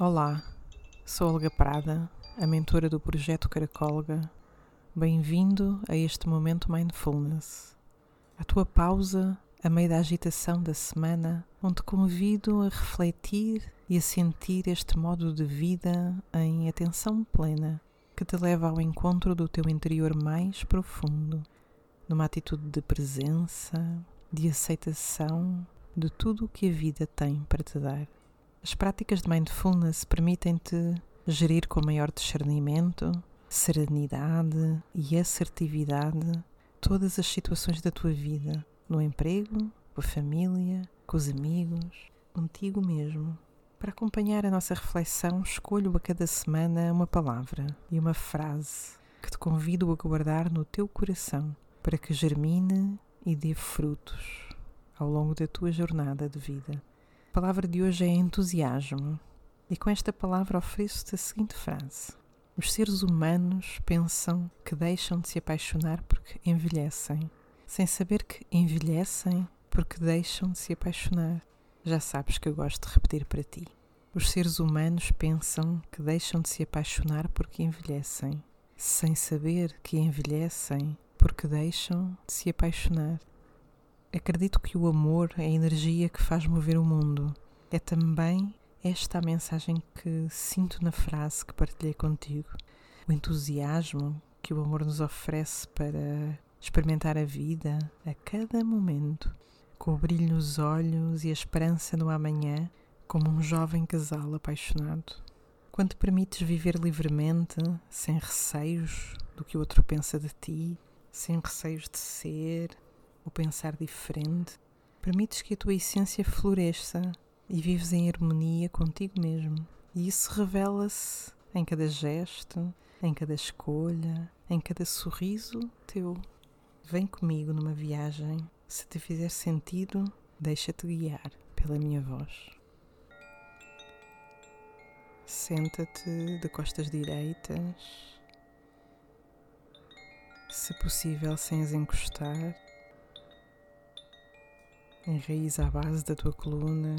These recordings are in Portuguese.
Olá, sou Olga Prada, a mentora do projeto Caracolga. Bem-vindo a este momento Mindfulness, a tua pausa a meio da agitação da semana, onde convido a refletir e a sentir este modo de vida em atenção plena que te leva ao encontro do teu interior mais profundo, numa atitude de presença, de aceitação de tudo o que a vida tem para te dar. As práticas de mindfulness permitem-te gerir com maior discernimento, serenidade e assertividade todas as situações da tua vida, no emprego, com a família, com os amigos, contigo mesmo. Para acompanhar a nossa reflexão, escolho a cada semana uma palavra e uma frase que te convido a guardar no teu coração para que germine e dê frutos ao longo da tua jornada de vida. Palavra de hoje é entusiasmo, e com esta palavra ofereço-te a seguinte frase: Os seres humanos pensam que deixam de se apaixonar porque envelhecem, sem saber que envelhecem porque deixam de se apaixonar. Já sabes que eu gosto de repetir para ti. Os seres humanos pensam que deixam de se apaixonar porque envelhecem, sem saber que envelhecem porque deixam de se apaixonar. Acredito que o amor é a energia que faz mover o mundo. É também esta a mensagem que sinto na frase que partilhei contigo. O entusiasmo que o amor nos oferece para experimentar a vida a cada momento, com o brilho nos olhos e a esperança no amanhã, como um jovem casal apaixonado. Quando te permites viver livremente, sem receios do que o outro pensa de ti, sem receios de ser, o pensar diferente, permites que a tua essência floresça e vives em harmonia contigo mesmo. E isso revela-se em cada gesto, em cada escolha, em cada sorriso teu. Vem comigo numa viagem. Se te fizer sentido, deixa-te guiar pela minha voz. Senta-te de costas direitas, se possível sem as encostar Enraiza a base da tua coluna,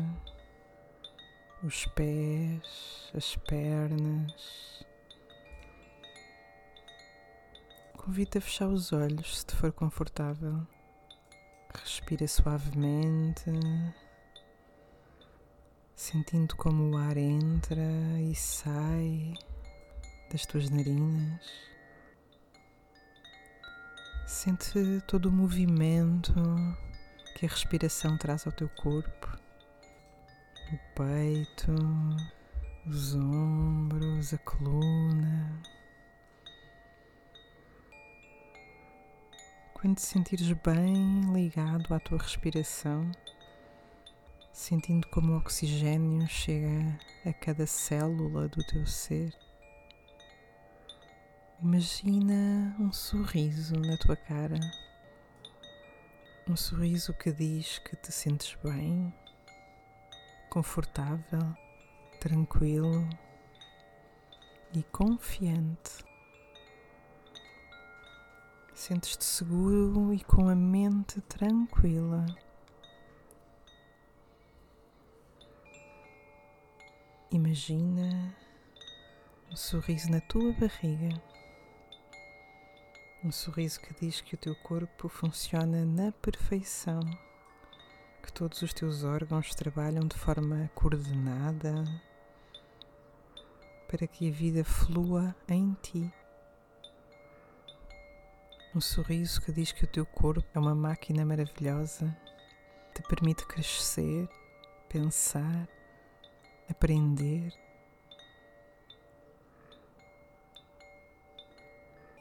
os pés, as pernas. Convido a fechar os olhos se te for confortável. Respira suavemente, sentindo como o ar entra e sai das tuas narinas. Sente todo o movimento que a respiração traz ao teu corpo, o peito, os ombros, a coluna. Quando te sentires bem ligado à tua respiração, sentindo como o oxigênio chega a cada célula do teu ser, imagina um sorriso na tua cara. Um sorriso que diz que te sentes bem, confortável, tranquilo e confiante. Sentes-te seguro e com a mente tranquila. Imagina um sorriso na tua barriga. Um sorriso que diz que o teu corpo funciona na perfeição, que todos os teus órgãos trabalham de forma coordenada para que a vida flua em ti. Um sorriso que diz que o teu corpo é uma máquina maravilhosa, te permite crescer, pensar, aprender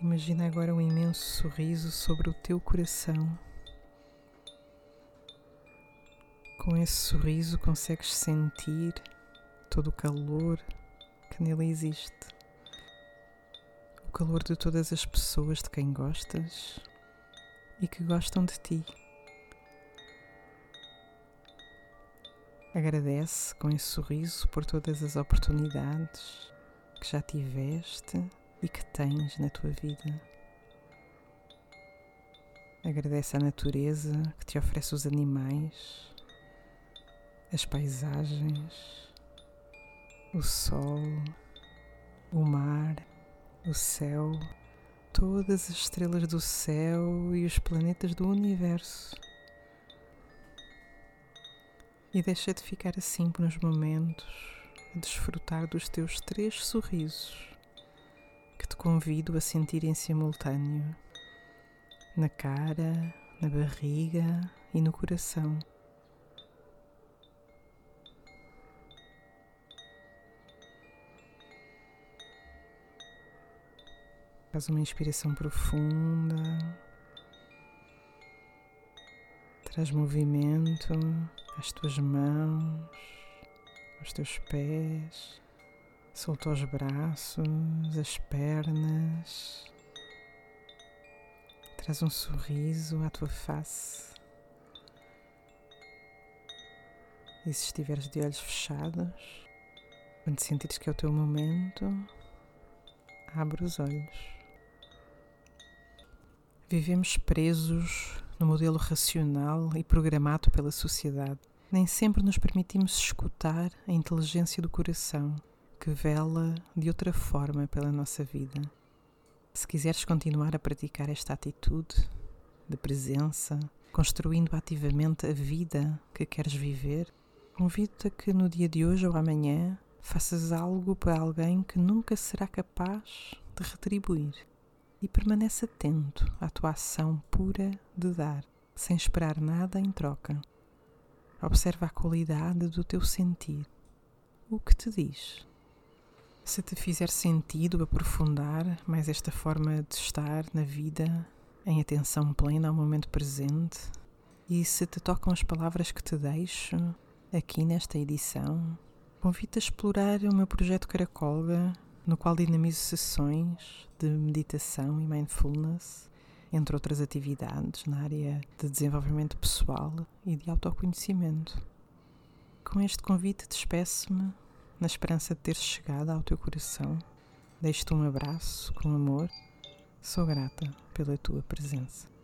Imagina agora um imenso sorriso sobre o teu coração. Com esse sorriso consegues sentir todo o calor que nele existe. O calor de todas as pessoas de quem gostas e que gostam de ti. Agradece com esse sorriso por todas as oportunidades que já tiveste e que tens na tua vida. Agradece à natureza que te oferece os animais, as paisagens, o sol, o mar, o céu, todas as estrelas do céu e os planetas do universo. E deixa de ficar assim por uns momentos a desfrutar dos teus três sorrisos que te convido a sentir em simultâneo na cara, na barriga e no coração. Faz uma inspiração profunda. Traz movimento às tuas mãos, aos teus pés. Solta os braços, as pernas. Traz um sorriso à tua face. E se estiveres de olhos fechados, quando sentires que é o teu momento, abre os olhos. Vivemos presos no modelo racional e programado pela sociedade. Nem sempre nos permitimos escutar a inteligência do coração, que vela de outra forma pela nossa vida. Se quiseres continuar a praticar esta atitude de presença, construindo ativamente a vida que queres viver, convido-te a que no dia de hoje ou amanhã faças algo para alguém que nunca será capaz de retribuir e permanece atento à tua ação pura de dar, sem esperar nada em troca. Observa a qualidade do teu sentir, o que te diz. Se te fizer sentido aprofundar mais esta forma de estar na vida, em atenção plena ao momento presente, e se te tocam as palavras que te deixo aqui nesta edição, convido-te a explorar o meu projeto Caracolga no qual dinamizo sessões de meditação e mindfulness, entre outras atividades na área de desenvolvimento pessoal e de autoconhecimento. Com este convite, despeço-me na esperança de ter chegado ao teu coração. Deixo-te um abraço com amor. Sou grata pela tua presença.